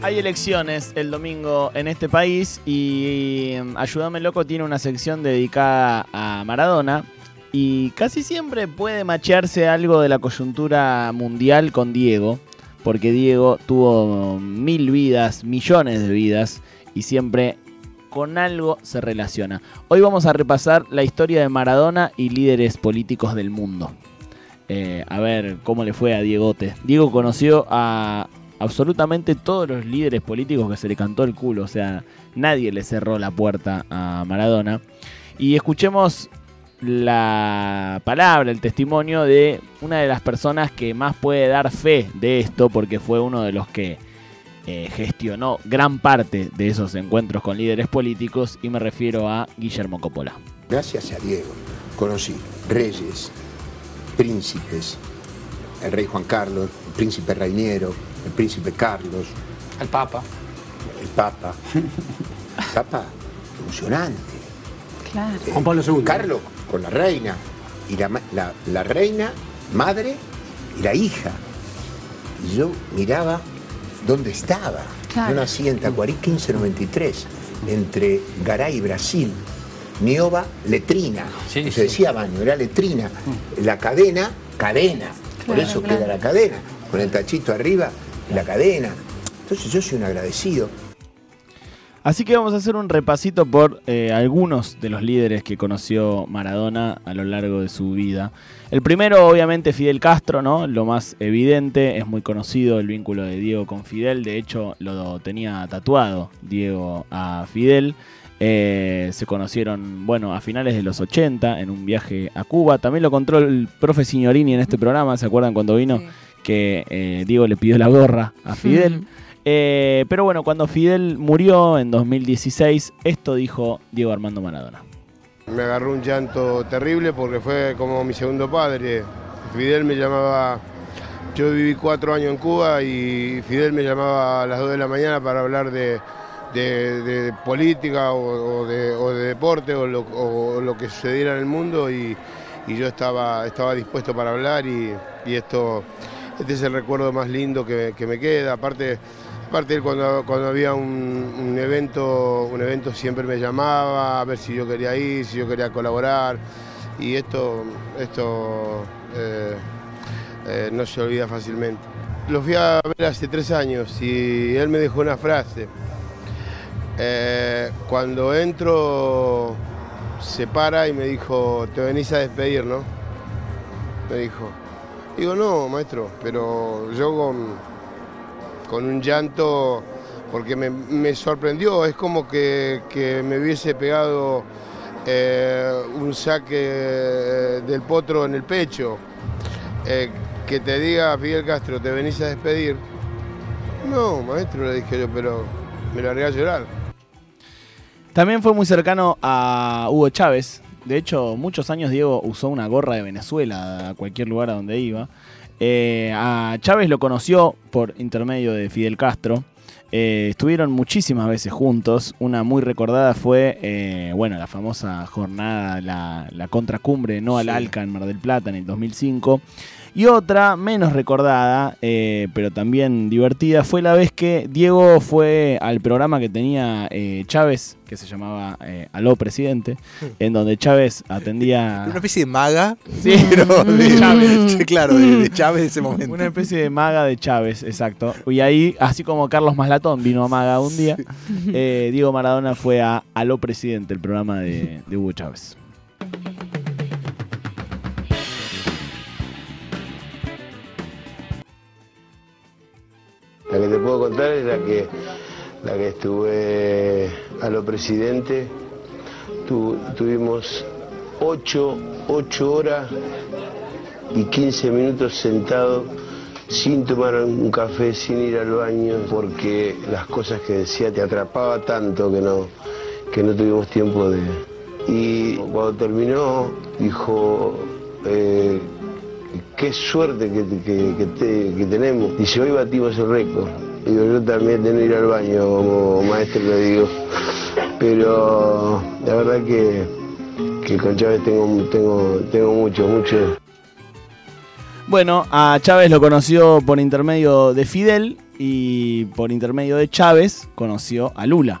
Hay elecciones el domingo en este país y mm, Ayúdame Loco tiene una sección dedicada a Maradona y casi siempre puede machearse algo de la coyuntura mundial con Diego, porque Diego tuvo mil vidas, millones de vidas y siempre con algo se relaciona. Hoy vamos a repasar la historia de Maradona y líderes políticos del mundo. Eh, a ver cómo le fue a Diegote. Diego conoció a absolutamente todos los líderes políticos que se le cantó el culo, o sea, nadie le cerró la puerta a Maradona. Y escuchemos la palabra, el testimonio de una de las personas que más puede dar fe de esto, porque fue uno de los que eh, gestionó gran parte de esos encuentros con líderes políticos, y me refiero a Guillermo Coppola. Gracias a Diego conocí reyes, príncipes, el rey Juan Carlos, el príncipe Rainiero, el príncipe Carlos. El Papa. El Papa. El Papa, emocionante. Claro. Eh, Juan Pablo II. Carlos con la reina. Y la, la- la reina, madre y la hija. Y yo miraba dónde estaba. Claro. Yo nací en Tacuarí 1593, entre Garay y Brasil. Nioba letrina. Sí, se decía baño, era letrina. La cadena, cadena. Por eso claro. queda la cadena. Con el tachito arriba, la cadena. Entonces yo soy un agradecido. Así que vamos a hacer un repasito por eh, algunos de los líderes que conoció Maradona a lo largo de su vida. El primero, obviamente, Fidel Castro, ¿no? Lo más evidente, es muy conocido el vínculo de Diego con Fidel. De hecho, lo tenía tatuado Diego a Fidel. Eh, se conocieron, bueno, a finales de los 80 en un viaje a Cuba. También lo contó el profe Signorini en este programa, ¿se acuerdan cuando vino? Sí. Que eh, Diego le pidió la gorra a Fidel. Mm. Eh, pero bueno, cuando Fidel murió en 2016, esto dijo Diego Armando Maradona. Me agarró un llanto terrible porque fue como mi segundo padre. Fidel me llamaba, yo viví cuatro años en Cuba y Fidel me llamaba a las 2 de la mañana para hablar de, de- de política o, o de, o de deporte o lo, o lo que sucediera en el mundo y, y yo estaba, estaba dispuesto para hablar y, y esto, este es el recuerdo más lindo que, me queda. Aparte, aparte cuando, cuando había un, un evento, un evento siempre me llamaba a ver si yo quería ir, si yo quería colaborar y esto, esto eh, eh, no se olvida fácilmente. Lo fui a ver hace tres años y él me dejó una frase. Eh, cuando entro se para y me dijo, te venís a despedir, ¿no? Me dijo. Digo, no, maestro, pero yo con, con un llanto, porque me, sorprendió, es como que, que me hubiese pegado eh, un saque eh, del potro en el pecho. Eh, que te diga Fidel Castro, te venís a despedir. No, maestro, le dije yo, pero me largué a llorar. También fue muy cercano a Hugo Chávez. De hecho, muchos años Diego usó una gorra de Venezuela a cualquier lugar a donde iba. Eh, a Chávez lo conoció por intermedio de Fidel Castro. Eh, estuvieron muchísimas veces juntos. Una muy recordada fue, eh, bueno, la famosa jornada, la, la contracumbre No al Sí. Alca en Mar del Plata en el 2005. Y otra, menos recordada, eh, pero también divertida, fue la vez que Diego fue al programa que tenía eh, Chávez, que se llamaba eh, Aló Presidente, en donde Chávez atendía... Una especie de maga, Sí, pero de Chávez. Claro, de, de Chávez de ese momento. Una especie de maga de Chávez, exacto. Y ahí, así como Carlos Maslatón vino a maga un día, eh, Diego Maradona fue a Aló Presidente, el programa de, de Hugo Chávez. La que te puedo contar es la que, la que estuve a lo presidente. Tu- tuvimos ocho, ocho horas y 15 minutos sentados sin tomar un café, sin ir al baño, porque las cosas que decía te atrapaba tanto que no, que no tuvimos tiempo de... Y cuando terminó, dijo, eh, qué suerte que, que- que te- que tenemos. Dice, hoy batimos el récord. Digo, yo también tengo que ir al baño como maestro, le digo. Pero la verdad que, que con Chávez tengo, tengo, tengo mucho, mucho. Bueno, a Chávez lo conoció por intermedio de Fidel y por intermedio de Chávez conoció a Lula.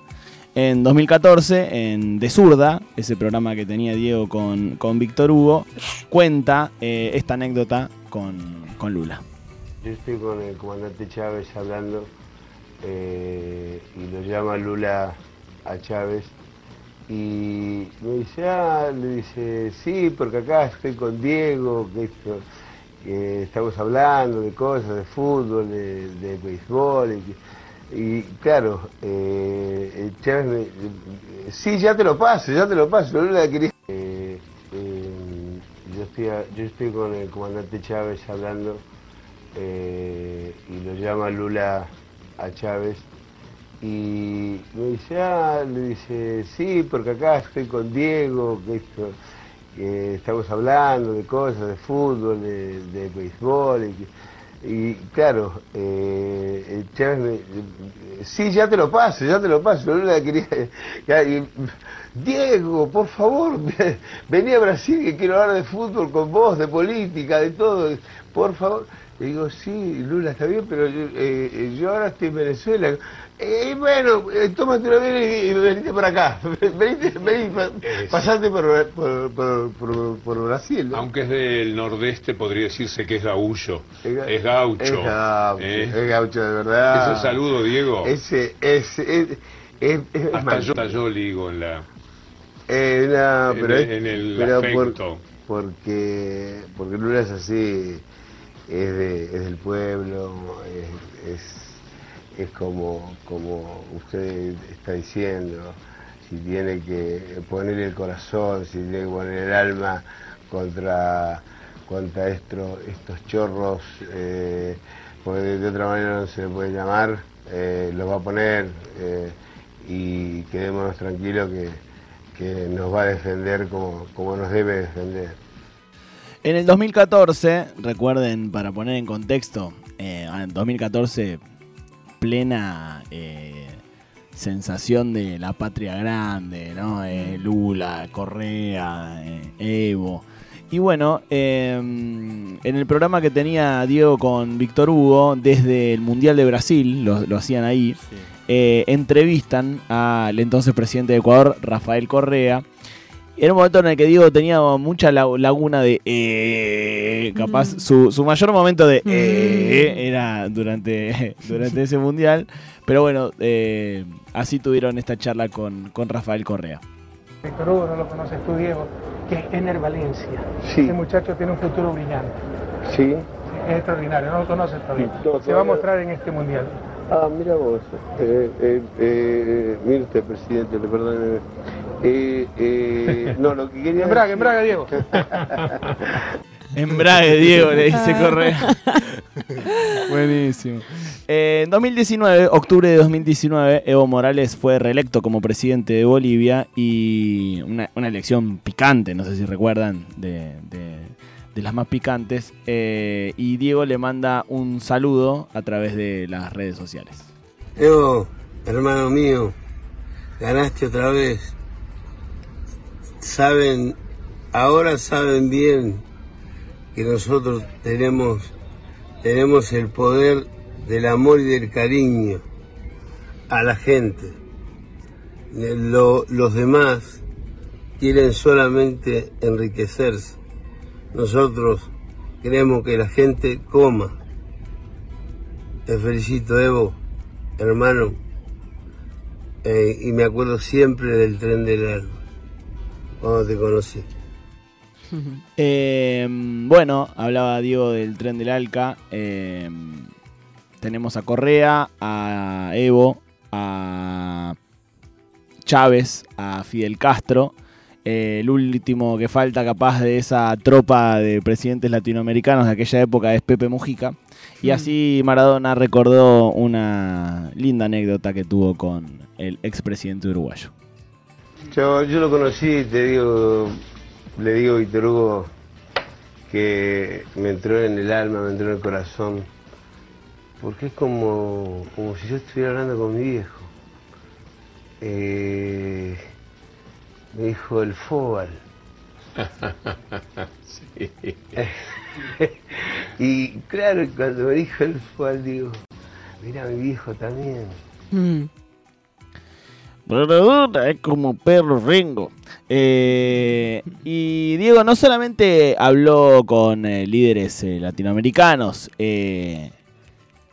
En 2014, en De Zurda, ese programa que tenía Diego con, con Víctor Hugo, cuenta eh, esta anécdota con, con Lula. Yo estoy con el comandante Chávez hablando eh, y lo llama Lula a Chávez y me dice, ah, le dice, sí, porque acá estoy con Diego, que estamos hablando de cosas, de fútbol, de, béisbol. Y claro, eh, Chávez me, eh, sí, ya te lo paso, ya te lo paso, Lula quería... Eh, eh, yo, estoy, yo estoy con el comandante Chávez hablando eh, y lo llama Lula a Chávez y me dice, ah, le dice, sí, porque acá estoy con Diego, que esto, estamos hablando de cosas, de fútbol, de, de béisbol. Y, y claro, eh, Chávez me, sí, ya te lo paso, ya te lo paso, Lula quería, ya, y, Diego, por favor, vení a Brasil que quiero hablar de fútbol con vos, de política, de todo, por favor. Le digo, sí, Lula, está bien, pero yo, eh, eh, yo ahora estoy en Venezuela. Eh, bueno, eh, tómate un avión y, y venite por acá. venite, vení, pa- pasate por, por, por, por- Brasil. ¿no? Aunque es del nordeste, podría decirse que es gaullo. Es ga- Es gaucho. Es gaucho, ¿eh? es gaucho de verdad. Ese saludo, Diego. Ese, ese, es, es, es Hasta yo, hasta yo le digo en la. eh, no, pero en el por- afecto. porque, porque Lula es así, es, de, es del pueblo, es, es, como, como usted está diciendo, si tiene que poner el corazón, si tiene que poner el alma contra, contra esto- estos chorros, eh, porque de, de otra manera no se le puede llamar, eh, los va a poner eh, y quedémonos tranquilos que, que nos va a defender como, como nos debe defender. En el 2014, recuerden, para poner en contexto, eh, en 2014, plena eh, sensación de la patria grande, ¿no? Eh, Lula, Correa, eh, Evo. Y bueno, eh, en el programa que tenía Diego con Víctor Hugo, desde el Mundial de Brasil, lo, lo hacían ahí, eh, entrevistan al entonces presidente de Ecuador, Rafael Correa. Era un momento en el que Diego tenía mucha la- laguna de eh, capaz Mm. su, su mayor momento de eh, era durante, durante ese mundial. Pero bueno, eh, así tuvieron esta charla con, con Rafael Correa. Víctor Hugo, no lo conoces tú, Diego, que es Ener Valencia. Sí. Ese muchacho tiene un futuro brillante. Sí. Es extraordinario, no lo conoces todavía. No, Se va a mostrar en este mundial. Ah, mira vos. Eh, eh, eh, mire usted, presidente, le perdone. Eh, eh, no, lo que quería Embrague, decir- embrague, Diego. Embrague, Diego, le dice Correa. Buenísimo. Eh, en 2019, octubre de 2019, Evo Morales fue reelecto como presidente de Bolivia y una, una elección picante, no sé si recuerdan, de, de- de las más picantes. Eh, y Diego le manda un saludo a través de las redes sociales. Evo, hermano mío, ganaste otra vez. Saben, ahora saben bien que nosotros tenemos, tenemos el poder del amor y del cariño a la gente. Lo- los demás quieren solamente enriquecerse. Nosotros queremos que la gente coma. Te felicito, Evo, hermano. Eh, y me acuerdo siempre del tren del alma, cuando te conocí. Eh, bueno, hablaba Diego del tren del Alca. eh, tenemos a Correa, a Evo, a Chávez, a Fidel Castro. Eh, el último que falta capaz de esa tropa de presidentes latinoamericanos de aquella época es Pepe Mujica. Y así Maradona recordó una linda anécdota que tuvo con el expresidente uruguayo. Yo, yo lo conocí, te digo, le digo a Víctor Hugo que me entró en el alma, me entró en el corazón, porque es como, como si yo estuviera hablando con mi viejo. Eh, me dijo el fóbal. Sí. y claro, cuando me dijo el fóbal, digo, Mira mi viejo también. Mm. Es como perro Ringo. Eh, y Diego no solamente habló con eh, líderes eh, latinoamericanos, eh,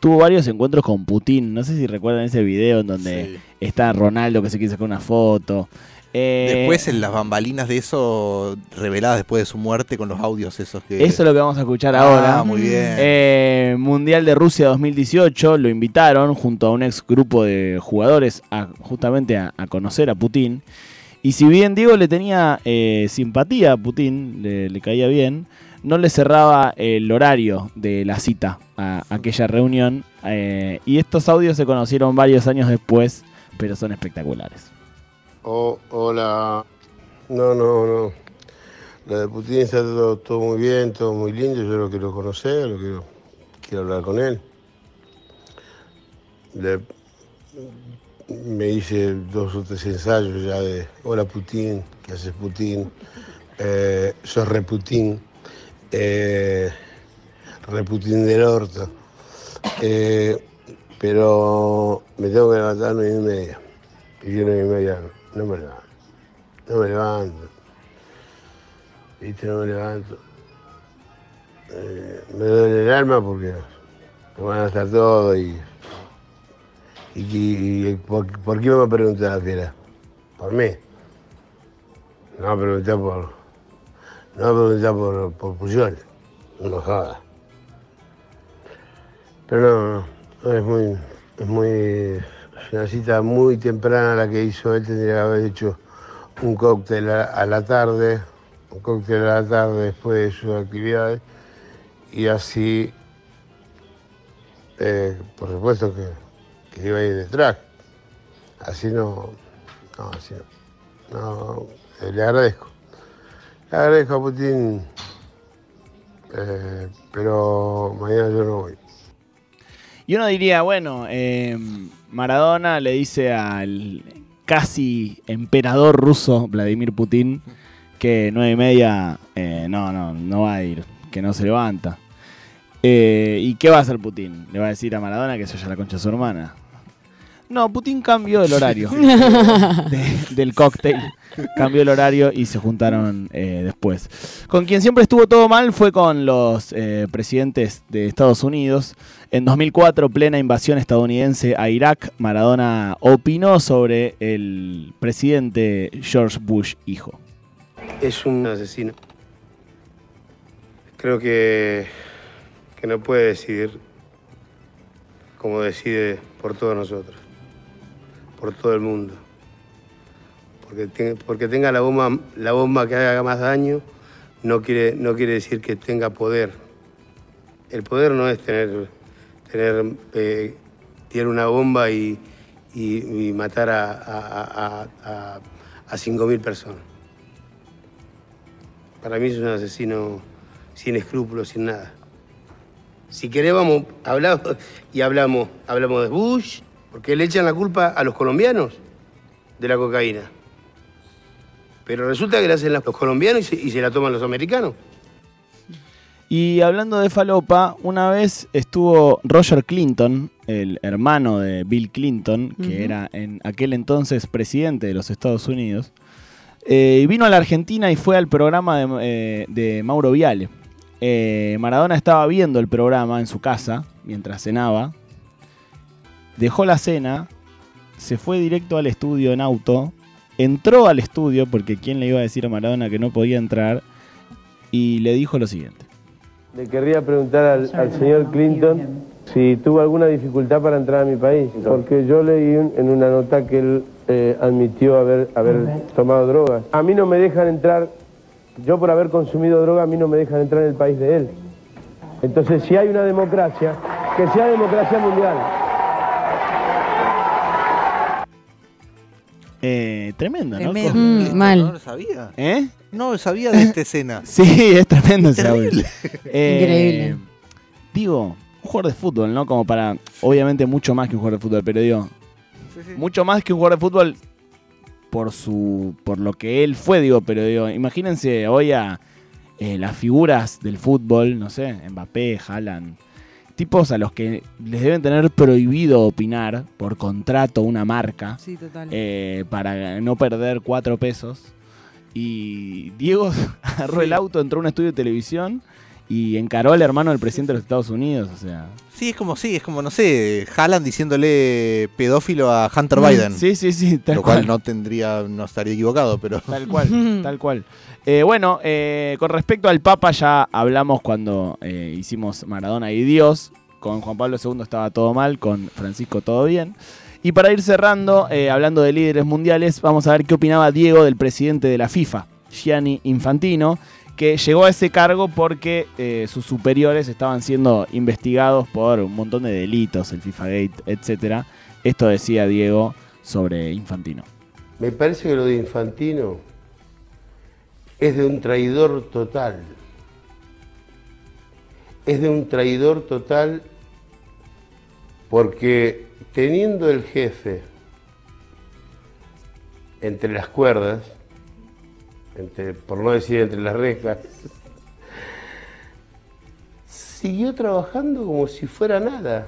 tuvo varios encuentros con Putin. No sé si recuerdan ese video en donde Sí. está Ronaldo que se quiere sacar una foto. Eh, Después en las bambalinas de eso, reveladas después de su muerte con los audios esos que... Eso es lo que vamos a escuchar Ah, ahora. muy bien. Eh, Mundial de Rusia 2018 lo invitaron junto a un ex grupo de jugadores a, justamente a, a conocer a Putin. Y si bien Diego le tenía eh, simpatía a Putin, le, le caía bien, no le cerraba el horario de la cita a aquella reunión. eh, y estos audios se conocieron varios años después, pero son espectaculares. Oh, hola. No, no, no. Lo de Putin está todo, muy bien, todo muy lindo. Yo lo quiero conocer, lo quiero, quiero hablar con él. Me hice dos o tres ensayos ya de Hola Putin, ¿qué haces Putin? Eh, sos re Putin, eh, re Putin del orto. Eh, pero me tengo que levantar a nueve y media. Y yo nueve y media no, me levanto. No me levanto. ¿Viste? No me levanto. Eh, me duele el alma porque me van a estar todo y. ¿Y, y- por, por qué me va a preguntar la fiera? ¿Por mí? No va a por. No va a preguntar por, por Puyol. No joda. Pero no, no, es muy. Es muy. Es una cita muy temprana la que hizo él, tendría que haber hecho un cóctel a, la tarde, un cóctel a la tarde después de sus actividades, y así, eh, por supuesto que, iba a ir detrás. Así no, no, así no. no eh, le agradezco. Le agradezco a Putin, eh, pero mañana yo no voy. Y uno diría, bueno, eh, Maradona le dice al casi emperador ruso Vladimir Putin que nueve y media eh, no, no, no va a ir, que no se levanta. Eh, ¿Y qué va a hacer Putin? ¿Le va a decir a Maradona que se haya la concha de su hermana? No, Putin cambió el horario de- del cóctel. Cambió el horario y se juntaron eh, después. Con quien siempre estuvo todo mal fue con los eh, presidentes de Estados Unidos. En 2004, plena invasión estadounidense a Irak, Maradona opinó sobre el presidente George Bush hijo. Es un asesino. Creo que, que no puede decidir como decide por todos nosotros, por todo el mundo. Porque, porque tenga la bomba, la bomba que haga más daño, no quiere, no quiere decir que tenga poder. El poder no es tener, tener eh, tirar una bomba y, y- matar a, a, a, a, a 5.000 personas. Para mí es un asesino sin escrúpulos, sin nada. Si querés, vamos, hablamos y hablamos, hablamos de Bush, porque le echan la culpa a los colombianos de la cocaína. Pero resulta que la hacen los colombianos y se, y se la toman los americanos. Y hablando de falopa, una vez estuvo Roger Clinton, el hermano de Bill Clinton, que era en aquel entonces presidente de los Estados Unidos, eh, y vino a la Argentina y fue al programa de, eh, de Mauro Viale. Eh, Maradona estaba viendo el programa en su casa mientras cenaba, dejó la cena, se fue directo al estudio en auto, entró al estudio porque quién le iba a decir a Maradona que no podía entrar y le dijo lo siguiente. Le querría preguntar al, al señor Clinton si tuvo alguna dificultad para entrar a mi país, porque yo leí un- en una nota que él eh, admitió haber, haber tomado drogas. A mí no me dejan entrar, yo por haber consumido droga, a mí no me dejan entrar en el país de él. Entonces, si hay una democracia, que sea democracia mundial. Eh, tremendo, ¿no? Tremendo. Con- Mm, Esto mal. No lo sabía. ¿Eh? No lo sabía de esta escena. Sí, es tremendo ese audio. Eh, Increíble. Digo, un jugador de fútbol, ¿no? Como para, obviamente mucho más que un jugador de fútbol, pero digo, mucho más que un jugador de fútbol por su, por lo que él fue, digo, pero digo, imagínense hoy a eh, las figuras del fútbol, no sé, Mbappé, Haaland, tipos a los que les deben tener prohibido opinar por contrato una marca Sí, total. eh, para no perder cuatro pesos. Y Diego agarró el auto, entró a un estudio de televisión y encaró al hermano del presidente de los Estados Unidos. O sea, Sí, es como, sí, es como, no sé, Haaland diciéndole pedófilo a Hunter Biden. Sí, sí, sí, tal Lo cual cual. no tendría, no estaría equivocado, pero. Tal cual, tal cual. Eh, bueno, eh, con respecto al Papa ya hablamos cuando eh, hicimos Maradona y Dios. Con Juan Pablo II estaba todo mal, con Francisco todo bien. Y para ir cerrando, eh, hablando de líderes mundiales, vamos a ver qué opinaba Diego del presidente de la FIFA, Gianni Infantino, que llegó a ese cargo porque eh, sus superiores estaban siendo investigados por un montón de delitos, el FIFA Gate, etc. Esto decía Diego sobre Infantino. Me parece que lo de Infantino es de un traidor total. Es de un traidor total porque teniendo el jefe entre las cuerdas, por no decir entre las rejas, siguió trabajando como si fuera nada.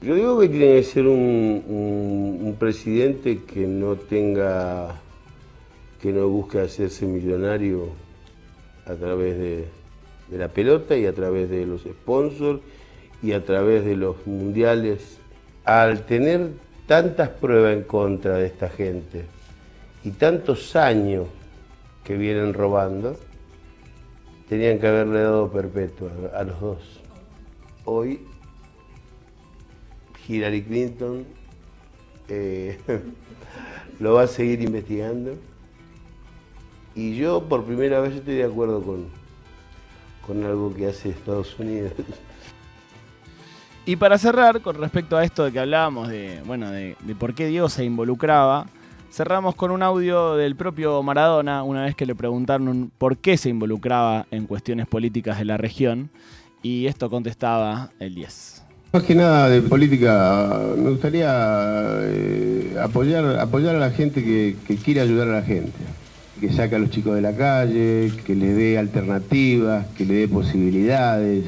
Yo digo que tiene que ser un, presidente que no tenga, que no busque hacerse millonario a través de la pelota y a través de los sponsors y a través de los mundiales. Al tener tantas pruebas en contra de esta gente y tantos años que vienen robando, tenían que haberle dado perpetua a los dos. Hoy Hillary Clinton eh, lo va a seguir investigando. Y yo por primera vez estoy de acuerdo con, con algo que hace Estados Unidos. Y para cerrar, con respecto a esto de que hablábamos de, bueno, de, de por qué Diego se involucraba, cerramos con un audio del propio Maradona, una vez que le preguntaron por qué se involucraba en cuestiones políticas de la región, y esto contestaba el 10. Más que nada de política, me gustaría eh, apoyar, apoyar a la gente que, que quiere ayudar a la gente, que saque a los chicos de la calle, que les dé alternativas, que le dé posibilidades,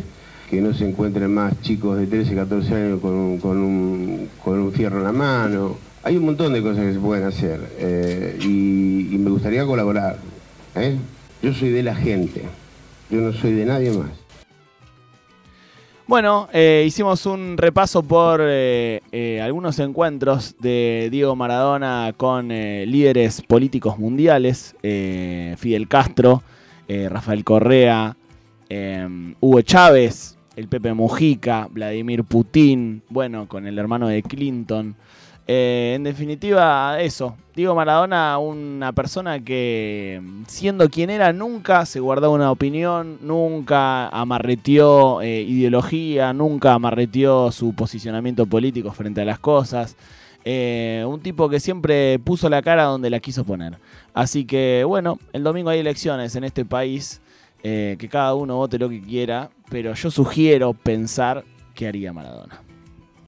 que no se encuentren más chicos de 13, 14 años con con un, con un fierro en la mano. Hay un montón de cosas que se pueden hacer eh, y, me gustaría colaborar. ¿eh? Yo soy de la gente, yo no soy de nadie más. Bueno, eh, hicimos un repaso por algunos encuentros de Diego Maradona con líderes políticos mundiales, Fidel Castro, Rafael Correa, eh, Hugo Chávez, el Pepe Mujica, Vladimir Putin, bueno, con el hermano de Clinton. Eh, en definitiva, eso. Diego Maradona, una persona que, siendo quien era, nunca se guardó una opinión, nunca amarreteó eh, ideología, nunca amarreteó su posicionamiento político frente a las cosas. Eh, un tipo que siempre puso la cara donde la quiso poner. Así que, bueno, el domingo hay elecciones en este país. que cada uno vote lo que quiera, pero yo sugiero pensar qué haría Maradona.